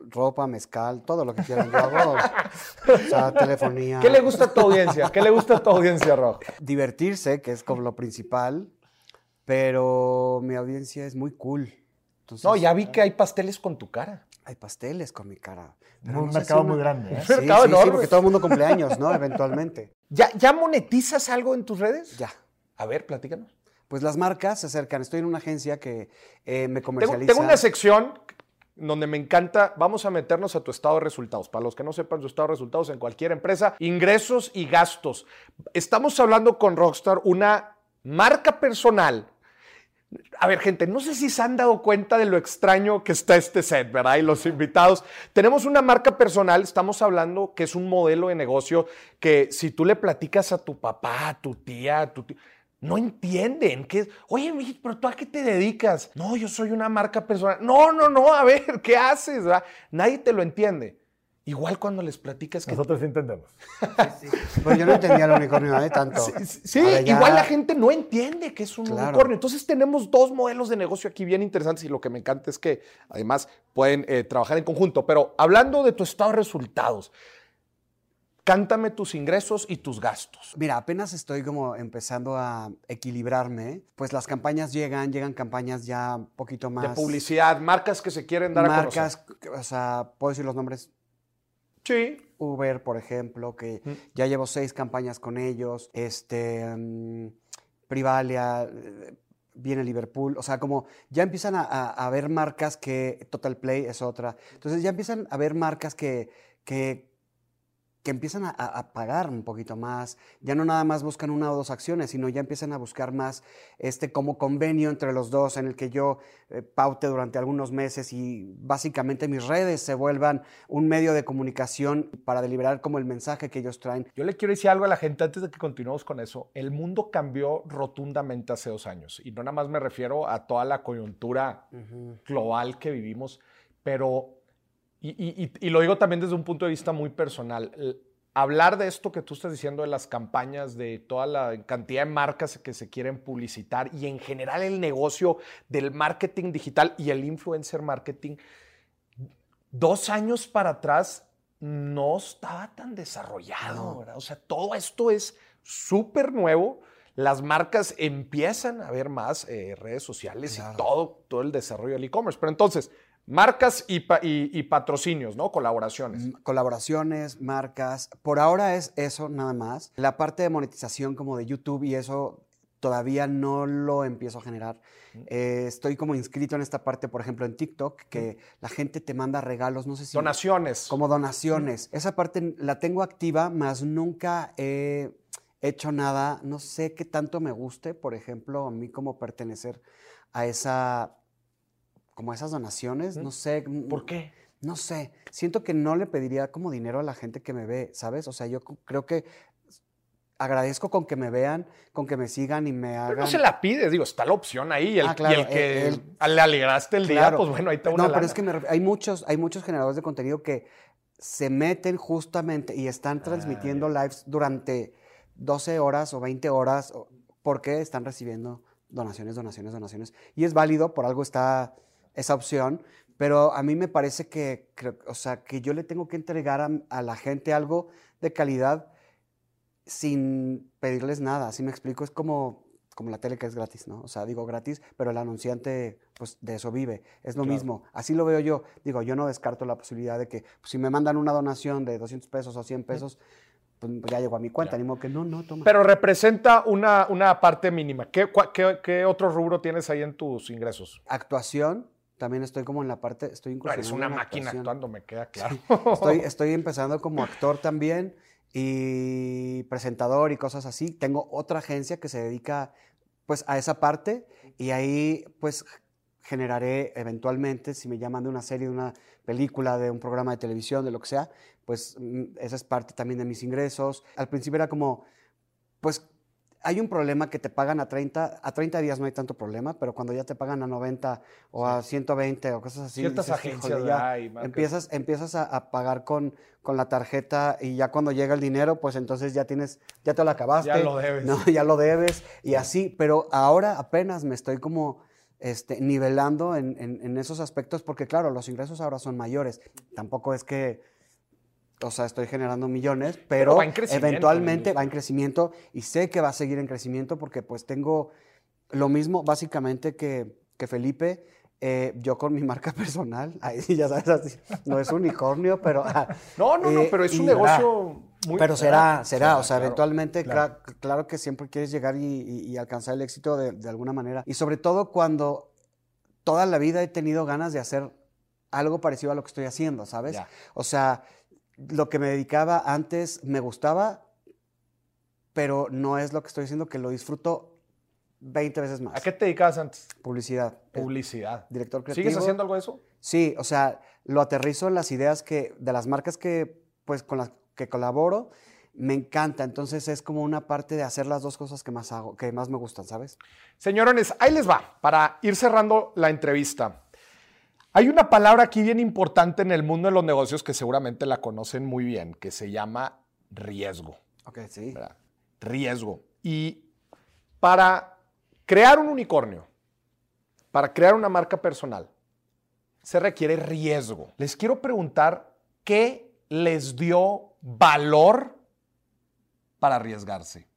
Ropa, mezcal, todo lo que quieran. Yo hago. o sea, telefonía. ¿Qué le gusta a tu audiencia? ¿Qué le gusta a tu audiencia, Rock? Divertirse, que es como lo principal, pero mi audiencia es muy cool. Entonces, No, ya vi que hay pasteles con tu cara. Hay pasteles con mi cara. Un sé mercado si muy una- grande, ¿eh? Sí, Mercado sí, sí, porque todo el mundo cumple años, ¿no? Eventualmente. ¿Ya, ¿Ya monetizas algo en tus redes? Ya. A ver, platícanos. Pues las marcas se acercan. Estoy en una agencia que eh, me Tengo, comercializa. tengo una sección donde me encanta, vamos a meternos a tu estado de resultados. Para los que no sepan su estado de resultados en cualquier empresa, ingresos y gastos. Estamos hablando con Rockstar, una marca personal. A ver, gente, no sé si se han dado cuenta de lo extraño que está este set, ¿verdad? Y los invitados. Tenemos una marca personal, estamos hablando que es un modelo de negocio que si tú le platicas a tu papá, a tu tía, a tu tío, no entienden. Que, Oye, mijito, pero tú a qué te dedicas? No, yo soy una marca personal. No, no, no, a ver, ¿qué haces? ¿verdad? Nadie te lo entiende. Igual cuando les platicas que... Nosotros sí entendemos. Pues yo no entendía el unicornio de tanto. Sí, sí, ya- igual la gente no entiende que es un Claro. unicornio. Entonces tenemos dos modelos de negocio aquí bien interesantes y lo que me encanta es que además pueden eh, trabajar en conjunto. Pero hablando de tu estado de resultados, cántame tus ingresos y tus gastos. Mira, apenas estoy como empezando a equilibrarme, pues las campañas llegan, llegan campañas ya un poquito más... De publicidad, marcas que se quieren dar a conocer. Marcas, o sea, ¿puedo decir los nombres? Sí. Uber, por ejemplo, que ya llevo seis campañas con ellos. Este, mm, Privalia, eh, viene Liverpool. O sea, como ya empiezan a, a- a ver marcas que Total Play es otra. Entonces ya empiezan a ver marcas que, que, que empiezan a, pagar un poquito más. Ya no nada más buscan una o dos acciones, sino ya empiezan a buscar más este como convenio entre los dos en el que yo eh, paute durante algunos meses y básicamente mis redes se vuelvan un medio de comunicación para deliberar como el mensaje que ellos traen. Yo le quiero decir algo a la gente antes de que continuemos con eso. El mundo cambió rotundamente hace dos años y no nada más me refiero a toda la coyuntura global que vivimos, pero, y, y- y- y lo digo también desde un punto de vista muy personal, hablar de esto que tú estás diciendo de las campañas, de toda la cantidad de marcas que se quieren publicitar y en general el negocio del marketing digital y el influencer marketing, dos años para atrás no estaba tan desarrollado, ¿verdad? O sea, todo esto es súper nuevo. Las marcas empiezan a ver más eh, redes sociales y todo, todo el desarrollo del e-commerce. Pero entonces, marcas y, pa- y- y patrocinios, ¿no? Colaboraciones. Colaboraciones, marcas. Por ahora es eso nada más. La parte de monetización como de YouTube y eso todavía no lo empiezo a generar. Eh, estoy como inscrito en esta parte, por ejemplo, en TikTok, que la gente te manda regalos, no sé si... Donaciones. Como donaciones. Esa parte la tengo activa, más nunca he hecho nada. No sé qué tanto me guste, por ejemplo, a mí como pertenecer a esa... como esas donaciones, no sé. ¿Por qué? No sé, siento que no le pediría como dinero a la gente que me ve, ¿sabes? O sea, yo creo que agradezco con que me vean, con que me sigan y me hagan... Pero no se la pides, digo, está la opción ahí. El, Ah, claro, y el que el- le alegraste el día, pues bueno, ahí está una No, pero es que me hay, muchos, hay muchos generadores de contenido que se meten justamente y Ah, están transmitiendo lives durante 12 horas o 20 horas porque están recibiendo donaciones, donaciones, donaciones. Y es válido, por algo está esa opción, pero a mí me parece que, o sea, que yo le tengo que entregar a, a la gente algo de calidad sin pedirles nada, así me explico, es como, como la tele que es gratis, ¿no? O sea, digo gratis, pero el anunciante, pues de eso vive, es lo Claro. mismo, así lo veo yo, digo, yo no descarto la posibilidad de que pues, si me mandan una donación de 200 pesos o 100 pesos, pues ya llegó a mi cuenta, ni modo que no, no, toma. Pero representa una, una parte mínima. ¿Qué, cua- qué- qué otro rubro tienes ahí en tus ingresos? Actuación, también estoy como en la parte, estoy eres incursionando una en máquina actuación. actuando, me queda claro. Estoy, estoy empezando como actor también y presentador y cosas así. Tengo otra agencia que se dedica pues a esa parte y ahí pues generaré eventualmente, si me llaman de una serie, de una película, de un programa de televisión, de lo que sea, pues mm, esa es parte también de mis ingresos. Al principio era como, pues hay un problema que te pagan a 30, a 30 días no hay tanto problema, pero cuando ya te pagan a 90 o a 120 o cosas así, Ciertas dices, agencias, "Híjole, ¿verdad? ya Y marcas". empiezas, empiezas a, a pagar con, con la tarjeta y ya cuando llega el dinero, pues entonces ya tienes, ya te lo acabaste. Ya lo debes. ¿no? Ya lo debes y así, pero ahora apenas me estoy como este, nivelando en, en- en esos aspectos porque claro, los ingresos ahora son mayores. Tampoco es que, o sea, estoy generando millones, pero, va en eventualmente va en crecimiento y sé que va a seguir en crecimiento porque pues tengo lo mismo básicamente que, que Felipe. eh, yo con mi marca personal, ahí sí, ya sabes, así, no es unicornio, pero... ah, No, no, no, eh, pero es un negocio muy... pero será, será, será, o sea, claro, eventualmente, claro. cla- claro. que siempre quieres llegar y, y- y alcanzar el éxito de, de alguna manera. Y sobre todo cuando toda la vida he tenido ganas de hacer algo parecido a lo que estoy haciendo, ¿sabes? Ya. O sea, lo que me dedicaba antes me gustaba, pero no es lo que estoy haciendo, que lo disfruto 20 veces más. ¿A qué te dedicabas antes? Publicidad. Publicidad. Director creativo. ¿Sigues haciendo algo de eso? Sí, o sea, lo aterrizo en las ideas que, de las marcas que, pues, con las que colaboro, me encanta. Entonces es como una parte de hacer las dos cosas que más hago, que más me gustan, ¿sabes? Señorones, ahí les va, para ir cerrando la entrevista. Hay una palabra aquí bien importante en el mundo de los negocios que seguramente la conocen muy bien, que se llama riesgo. Ok, sí. ¿verdad? Riesgo. Y para crear un unicornio, para crear una marca personal, se requiere riesgo. Les quiero preguntar qué les dio valor para arriesgarse.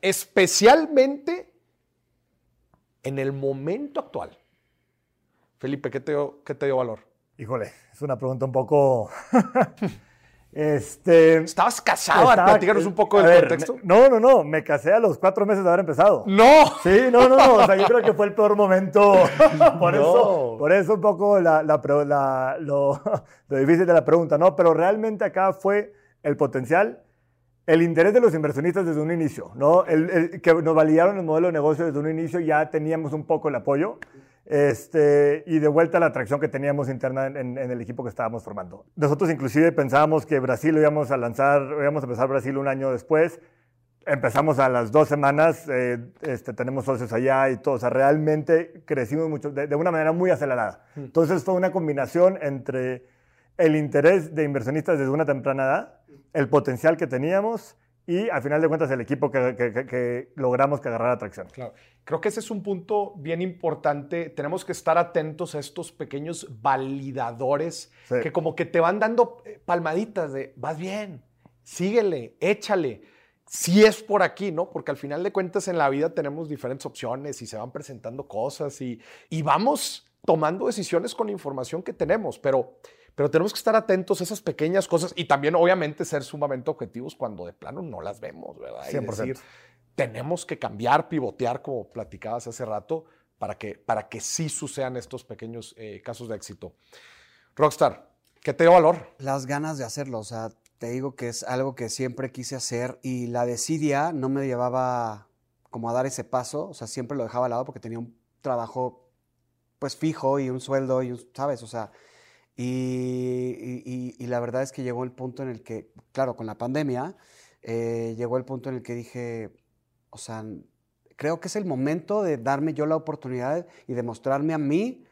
Especialmente en el momento actual. Felipe, ¿qué te dio, qué te dio valor? Híjole, es una pregunta un poco... este, ¿Estabas casado? Estaba- Platícanos un poco del ver, contexto. No, no, no. Me casé a los cuatro meses de haber empezado. ¡No! Sí, no, no, no. O sea, yo creo que fue el peor momento. por, No. eso, por eso un poco la, la la- lo, lo difícil de la pregunta, ¿no? Pero realmente acá fue el potencial, el interés de los inversionistas desde un inicio, ¿no? El, el- que nos validaron el modelo de negocio desde un inicio, ya teníamos un poco el apoyo. Este, y de vuelta la atracción que teníamos interna en, en el equipo que estábamos formando. Nosotros inclusive pensábamos que Brasil lo íbamos a lanzar, íbamos a empezar Brasil un año después. Empezamos a las dos semanas, eh, este, tenemos socios allá y todo. O sea, realmente crecimos mucho, de, de una manera muy acelerada. Entonces fue una combinación entre el interés de inversionistas desde una temprana edad, el potencial que teníamos y, al final de cuentas, el equipo que, que- que- que logramos que agarrara atracción. Claro. Creo que ese es un punto bien importante. Tenemos que estar atentos a estos pequeños validadores Sí. que como que te van dando eh, palmaditas de, vas bien, síguele, échale. Si es por aquí, ¿no? Porque al final de cuentas en la vida tenemos diferentes opciones y se van presentando cosas y, y vamos tomando decisiones con la información que tenemos, pero, pero tenemos que estar atentos a esas pequeñas cosas y también obviamente ser sumamente objetivos cuando de plano no las vemos, ¿verdad? Y 100%. decir, tenemos que cambiar, pivotear, como platicabas hace rato, para que, para que sí sucedan estos pequeños eh, casos de éxito. Rockstar, ¿qué te dio valor? Las ganas de hacerlo, o sea, te digo que es algo que siempre quise hacer y la desidia no me llevaba como a dar ese paso, o sea, siempre lo dejaba al lado porque tenía un trabajo pues fijo y un sueldo y un, ¿sabes? O sea, y, y- y- y la verdad es que llegó el punto en el que, claro, con la pandemia, eh, llegó el punto en el que dije, o sea, creo que es el momento de darme yo la oportunidad y demostrarme a mí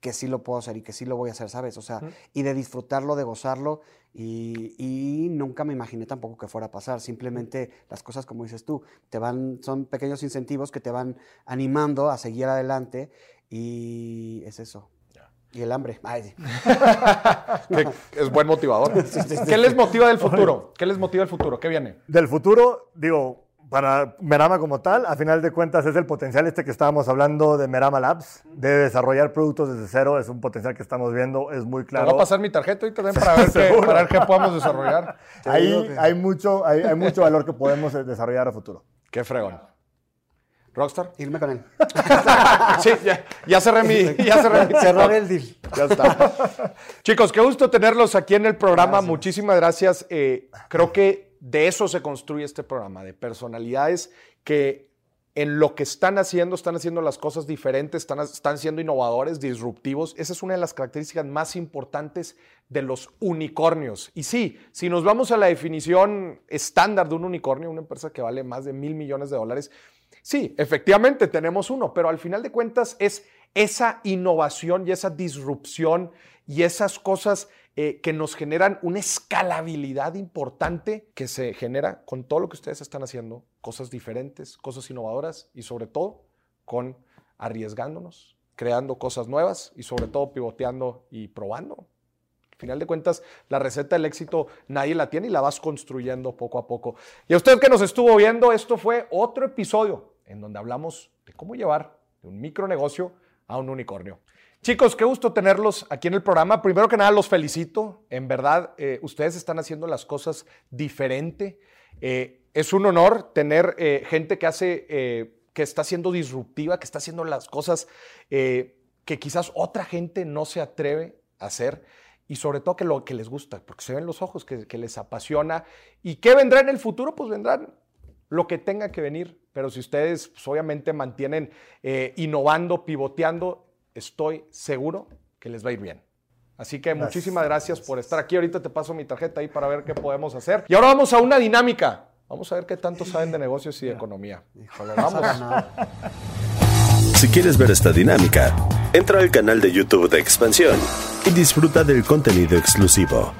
que sí lo puedo hacer y que sí lo voy a hacer, ¿sabes? O sea, y de disfrutarlo, de gozarlo, y, y nunca me imaginé tampoco que fuera a pasar. Simplemente las cosas, como dices tú, te van, son pequeños incentivos que te van animando a seguir adelante, y es eso. Y el hambre. Ay, sí. Que es buen motivador. ¿Qué les motiva del futuro? ¿Qué les motiva del futuro? ¿Qué viene? Del futuro, digo, para Merama como tal, a final de cuentas es el potencial este que estábamos hablando de Merama Labs, de desarrollar productos desde cero, es un potencial que estamos viendo, es muy Te claro. voy a pasar mi tarjeta ahorita también para ver, qué, Seguro. para ver qué podemos desarrollar. Ahí hay mucho, hay, hay mucho valor que podemos eh, desarrollar a futuro. Qué fregón. Rockstar. Irme con él. Sí, ya, ya cerré mi. Ya cerré mi Cerrar el deal. Ya está. Chicos, qué gusto tenerlos aquí en el programa. Muchísimas gracias. Eh, creo que de eso se construye este programa, de personalidades que en lo que están haciendo, están haciendo las cosas diferentes, están, están siendo innovadores, disruptivos. Esa es una de las características más importantes de los unicornios. Y sí, si nos vamos a la definición estándar de un unicornio, una empresa que vale más de mil millones de dólares, sí, efectivamente tenemos uno, pero al final de cuentas es esa innovación y esa disrupción y esas cosas eh, que nos generan una escalabilidad importante que se genera con todo lo que ustedes están haciendo, cosas diferentes, cosas innovadoras y sobre todo con arriesgándonos, creando cosas nuevas y sobre todo pivoteando y probando. Al final de cuentas, la receta del éxito nadie la tiene y la vas construyendo poco a poco. Y a usted que nos estuvo viendo, esto fue otro episodio en donde hablamos de cómo llevar de un micronegocio a un unicornio. Chicos, qué gusto tenerlos aquí en el programa. Primero que nada, los felicito. En verdad, eh, ustedes están haciendo las cosas diferente. Eh, es un honor tener eh, gente que hace, que está siendo disruptiva, que está haciendo las cosas que quizás otra gente no se atreve a hacer y sobre todo que lo que les gusta, porque se ven los ojos, que, que les apasiona. ¿Y qué vendrá en el futuro? Pues vendrán lo que tenga que venir, pero si ustedes pues, obviamente mantienen eh, innovando, pivoteando, estoy seguro que les va a ir bien. Así que Gracias. muchísimas gracias por estar aquí. Ahorita te paso mi tarjeta ahí para ver qué podemos hacer. Y ahora vamos a una dinámica. Vamos a ver qué tanto saben de negocios y de economía. Híjole, Vamos. Si quieres ver esta dinámica, entra al canal de YouTube de Expansión y disfruta del contenido exclusivo.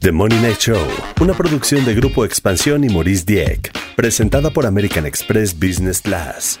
The Money Night Show, una producción de Grupo Expansión y Maurice Dieck, presentada por American Express Business Class.